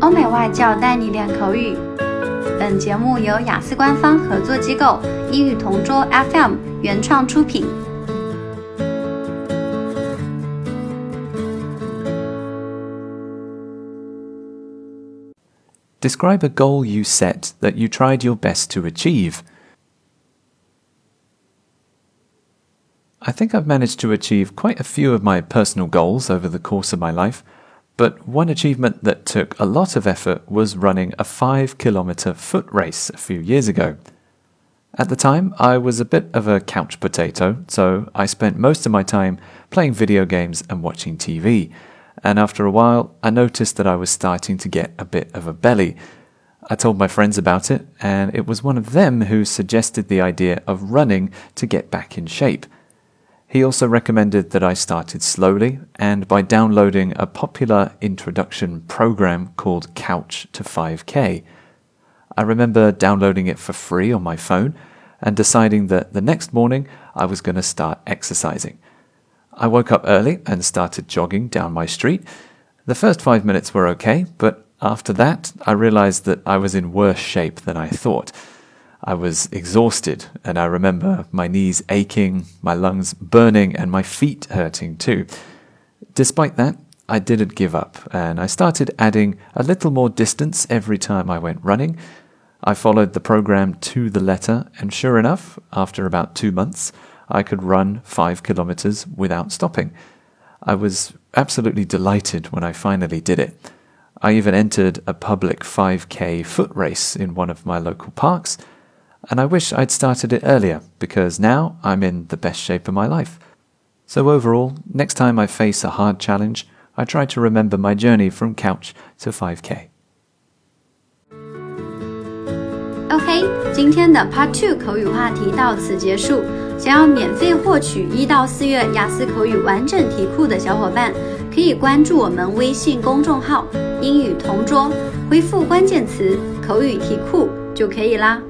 欧美外教带你练口语。本节目由雅思官方合作机构英语同桌 FM 原创出品。Describe a goal you set that you tried your best to achieve. I think I've managed to achieve quite a few of my personal goals over the course of my life, but one achievement that took a lot of effort was running a 5 kilometer foot race a few years ago. At the time, I was a bit of a couch potato, so I spent most of my time playing video games and watching TV. And after a while, I noticed that I was starting to get a bit of a belly. I told my friends about it, and it was one of them who suggested the idea of running to get back in shape. He also recommended that I started slowly and by downloading a popular introduction program called Couch to 5K. I remember downloading it for free on my phone and deciding that the next morning I was going to start exercising. I woke up early and started jogging down my street. The first five minutes were okay, but after that I realized that I was in worse shape than I thought. I was exhausted, and I remember my knees aching, my lungs burning, and my feet hurting too. Despite that, I didn't give up, and I started adding a little more distance every time I went running. I followed the program to the letter, and sure enough, after about two months, I could run five kilometers without stopping. I was absolutely delighted when I finally did it. I even entered a public 5k foot race in one of my local parks and I wish I'd started it earlier because now I'm in the best shape of my life. So, overall, next time I face a hard challenge, I try to remember my journey from couch to 5K. OK，今天的 Part Two 口语话题到此结束。想要免费获取一到四月雅思口语完整题库的小伙伴，可以关注我们微信公众号“英语同桌”，回复关键词“口语题库”就可以啦。